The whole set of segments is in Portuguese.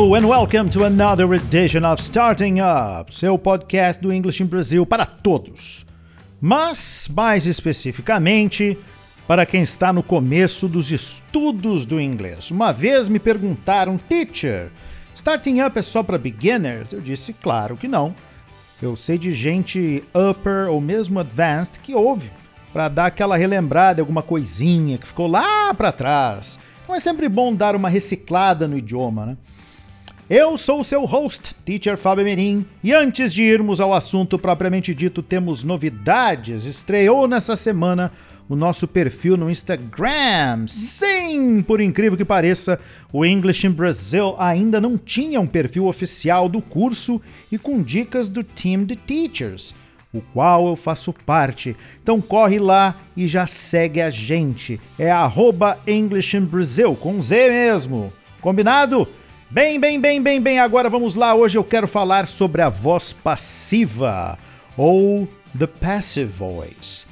Hello and welcome to another edition of Starting Up, seu podcast do English in Brazil para todos. Mas, mais especificamente, para quem está no começo dos estudos do inglês. Uma vez me perguntaram, teacher, Starting Up é só para beginners? Eu disse, claro que não. Eu sei de gente upper ou mesmo advanced que ouve para dar aquela relembrada, alguma coisinha que ficou lá para trás. Então é sempre bom dar uma reciclada no idioma, né? Eu sou o seu host, Teacher Fábio Merim, e antes de irmos ao assunto propriamente dito, temos novidades. Estreou nessa semana o nosso perfil no Instagram. Sim, por incrível que pareça, o English in Brazil ainda não tinha um perfil oficial do curso e com dicas do Team de Teachers o qual eu faço parte. Então corre lá e já segue a gente. É arroba English in Brazil, com Z mesmo. Combinado? Bem, bem, bem, bem, bem. Agora vamos lá. Hoje eu quero falar sobre a voz passiva, ou the passive voice.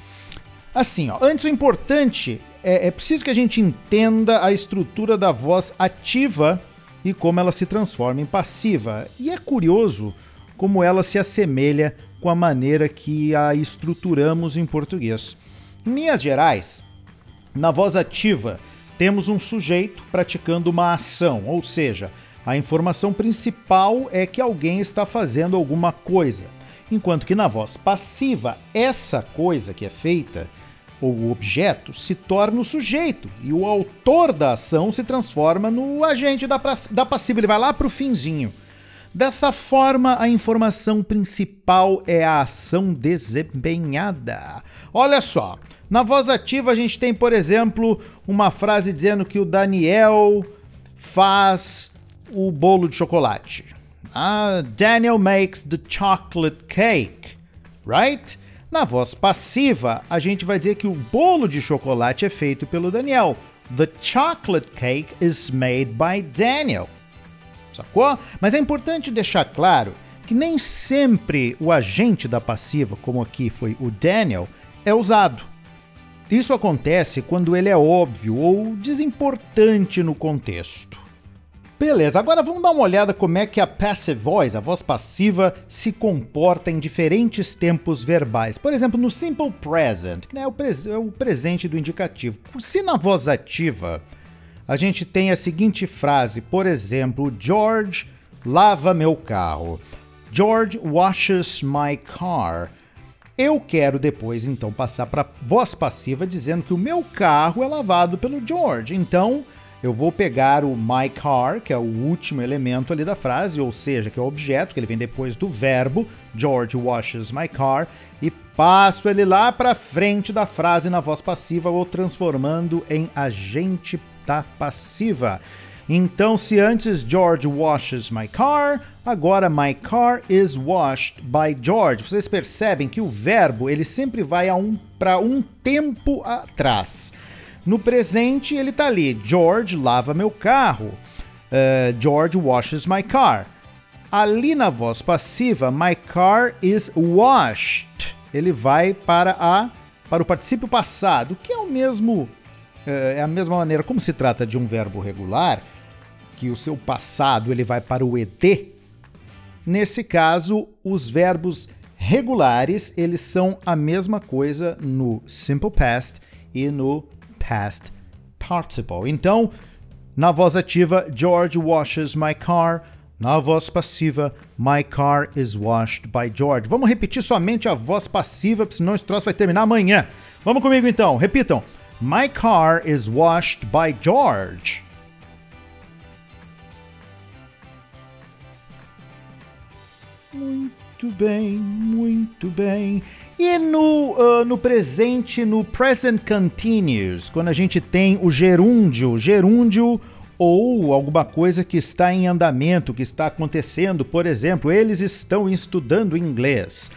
Assim, ó, antes o importante é, é preciso que a gente entenda a estrutura da voz ativa e como ela se transforma em passiva. E é curioso como ela se assemelha com a maneira que a estruturamos em português. Em linhas gerais, na voz ativa, temos um sujeito praticando uma ação, ou seja, a informação principal é que alguém está fazendo alguma coisa, enquanto que na voz passiva, essa coisa que é feita, ou o objeto, se torna o sujeito e o autor da ação se transforma no agente da, da passiva, ele vai lá para o finzinho. Dessa forma, a informação principal é a ação desempenhada. Olha só, na voz ativa a gente tem, por exemplo, uma frase dizendo que o Daniel faz o bolo de chocolate. Ah, Daniel makes the chocolate cake, right? Na voz passiva, a gente vai dizer que o bolo de chocolate é feito pelo Daniel. The chocolate cake is made by Daniel sacou? Mas é importante deixar claro que nem sempre o agente da passiva, como aqui foi o Daniel, é usado. Isso acontece quando ele é óbvio ou desimportante no contexto. Beleza, agora vamos dar uma olhada como é que a passive voice, a voz passiva, se comporta em diferentes tempos verbais. Por exemplo, no simple present, que é o, pres é o presente do indicativo. Se na voz ativa a gente tem a seguinte frase, por exemplo, George lava meu carro. George washes my car. Eu quero depois então passar para voz passiva dizendo que o meu carro é lavado pelo George. Então, eu vou pegar o my car, que é o último elemento ali da frase, ou seja, que é o objeto, que ele vem depois do verbo, George washes my car, e passo ele lá para frente da frase na voz passiva ou transformando em agente tá passiva. Então, se antes George washes my car, agora my car is washed by George. Vocês percebem que o verbo ele sempre vai um, para um tempo atrás. No presente ele está ali, George lava meu carro. Uh, George washes my car. Ali na voz passiva, my car is washed. Ele vai para a para o particípio passado, que é o mesmo é, é a mesma maneira, como se trata de um verbo regular, que o seu passado ele vai para o ED, nesse caso, os verbos regulares, eles são a mesma coisa no simple past e no past participle. Então, na voz ativa, George washes my car. Na voz passiva, my car is washed by George. Vamos repetir somente a voz passiva, senão esse troço vai terminar amanhã. Vamos comigo então, repitam. My car is washed by George. Muito bem, muito bem. E no, uh, no presente, no present continuous, quando a gente tem o gerúndio, gerúndio ou alguma coisa que está em andamento, que está acontecendo, por exemplo, eles estão estudando inglês.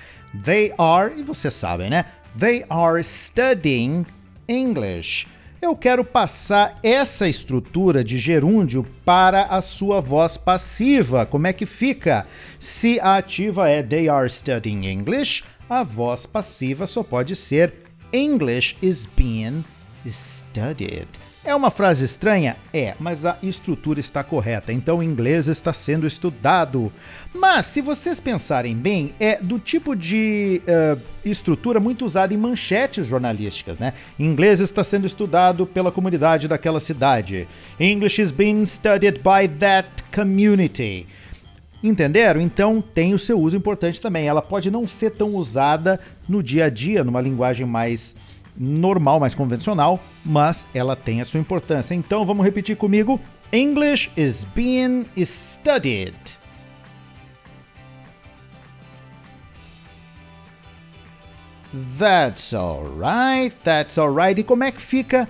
They are, e vocês sabem, né? They are studying English. Eu quero passar essa estrutura de gerúndio para a sua voz passiva. Como é que fica? Se a ativa é they are studying English, a voz passiva só pode ser English is being studied. É uma frase estranha? É, mas a estrutura está correta, então o inglês está sendo estudado. Mas, se vocês pensarem bem, é do tipo de uh, estrutura muito usada em manchetes jornalísticas, né? Inglês está sendo estudado pela comunidade daquela cidade. English is being studied by that community. Entenderam? Então tem o seu uso importante também. Ela pode não ser tão usada no dia a dia, numa linguagem mais normal, mais convencional, mas ela tem a sua importância. Então vamos repetir comigo: English is being studied. That's alright, that's alright. E como é que fica?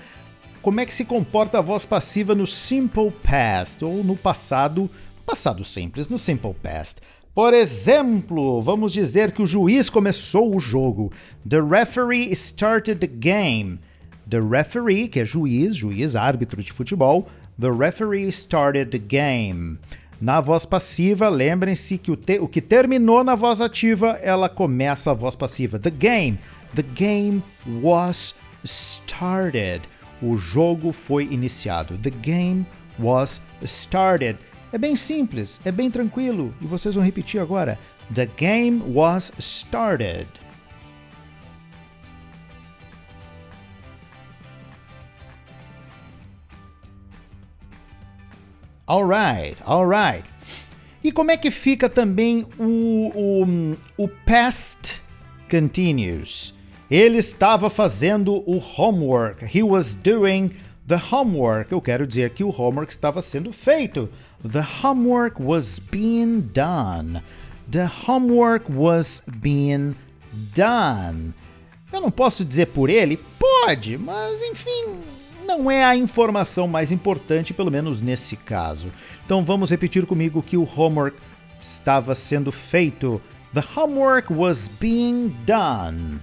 Como é que se comporta a voz passiva no simple past ou no passado, passado simples, no simple past? Por exemplo, vamos dizer que o juiz começou o jogo. The referee started the game. The referee, que é juiz, juiz, árbitro de futebol. The referee started the game. Na voz passiva, lembrem-se que o, o que terminou na voz ativa, ela começa a voz passiva. The game. The game was started. O jogo foi iniciado. The game was started. É bem simples, é bem tranquilo e vocês vão repetir agora. The game was started. Alright, alright. E como é que fica também o, o, o past continuous? Ele estava fazendo o homework. He was doing the homework. Eu quero dizer que o homework estava sendo feito. The homework was being done. The homework was being done. Eu não posso dizer por ele? Pode, mas enfim, não é a informação mais importante, pelo menos nesse caso. Então vamos repetir comigo que o homework estava sendo feito. The homework was being done.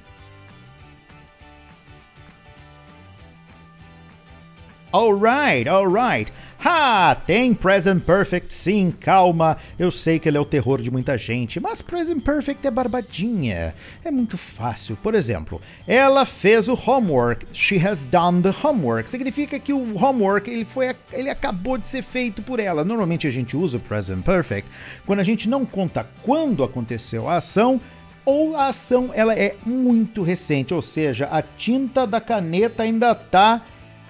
Alright, alright. Ha! Tem Present Perfect sim, calma. Eu sei que ele é o terror de muita gente, mas Present Perfect é barbadinha. É muito fácil. Por exemplo, ela fez o homework. She has done the homework. Significa que o homework ele foi ele acabou de ser feito por ela. Normalmente a gente usa o Present Perfect quando a gente não conta quando aconteceu a ação ou a ação ela é muito recente, ou seja, a tinta da caneta ainda está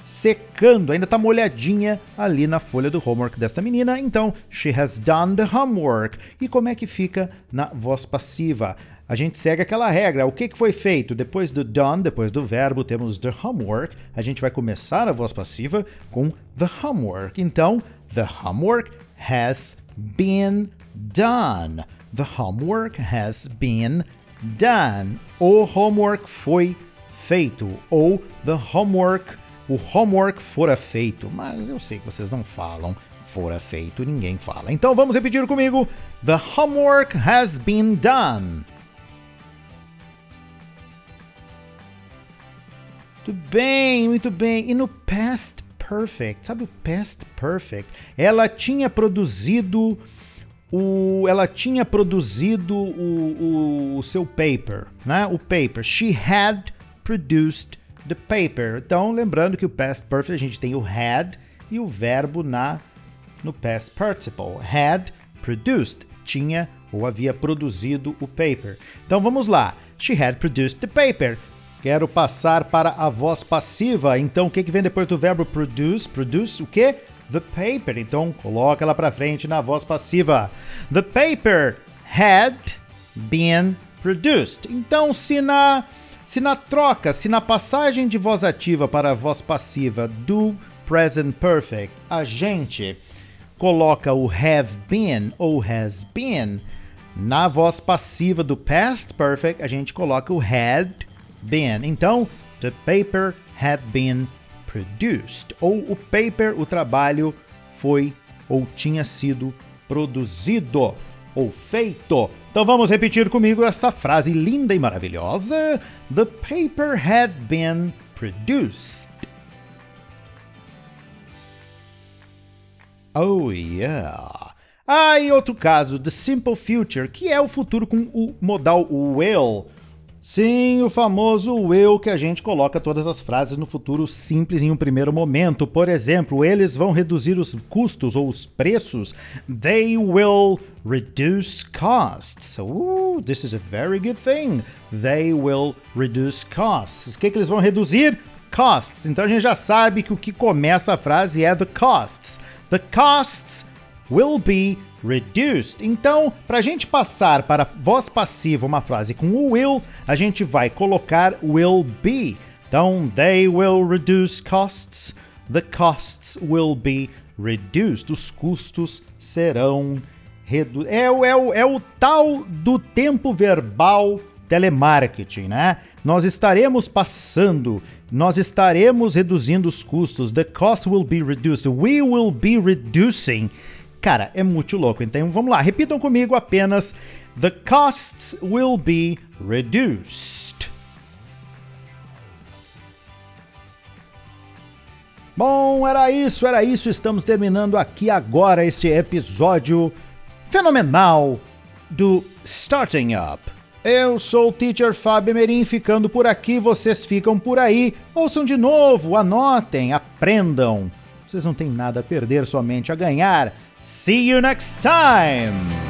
secando, ainda tá molhadinha ali na folha do homework desta menina. Então, she has done the homework. E como é que fica na voz passiva? A gente segue aquela regra. O que, que foi feito? Depois do done, depois do verbo, temos the homework. A gente vai começar a voz passiva com the homework. Então, the homework has been done. The homework has been done. O homework foi feito. Ou the homework o homework fora feito, mas eu sei que vocês não falam fora feito, ninguém fala. Então vamos repetir comigo: The homework has been done. Muito bem, muito bem. E no past perfect, sabe o past perfect? Ela tinha produzido o, ela tinha produzido o, o, o seu paper, né? O paper. She had produced the paper. Então, lembrando que o past perfect a gente tem o had e o verbo na no past participle. Had produced, tinha ou havia produzido o paper. Então vamos lá. She had produced the paper. Quero passar para a voz passiva. Então o que, que vem depois do verbo produce? Produce o que? The paper. Então coloca ela para frente na voz passiva. The paper had been produced. Então se na se na troca, se na passagem de voz ativa para voz passiva do present perfect, a gente coloca o have been ou has been, na voz passiva do past perfect, a gente coloca o had been. Então, the paper had been produced. Ou o paper, o trabalho, foi ou tinha sido produzido ou feito. Então vamos repetir comigo essa frase linda e maravilhosa. The paper had been produced. Oh yeah. Ah, e outro caso, the simple future, que é o futuro com o modal will. Sim, o famoso will que a gente coloca todas as frases no futuro simples em um primeiro momento. Por exemplo, eles vão reduzir os custos ou os preços. They will reduce costs. Uh, this is a very good thing. They will reduce costs. O que, que eles vão reduzir? Costs. Então a gente já sabe que o que começa a frase é the costs. The costs will be reduced. Então, para a gente passar para voz passiva uma frase com o will, a gente vai colocar will be. Então, they will reduce costs. The costs will be reduced. Os custos serão reduzidos. É, é, é o tal do tempo verbal telemarketing, né? Nós estaremos passando, nós estaremos reduzindo os custos. The cost will be reduced. We will be reducing Cara, é muito louco. Então vamos lá, repitam comigo apenas: The costs will be reduced. Bom, era isso, era isso. Estamos terminando aqui agora este episódio fenomenal do Starting Up. Eu sou o Teacher Fábio Merim, ficando por aqui, vocês ficam por aí. Ouçam de novo, anotem, aprendam. Vocês não têm nada a perder, somente a ganhar. See you next time!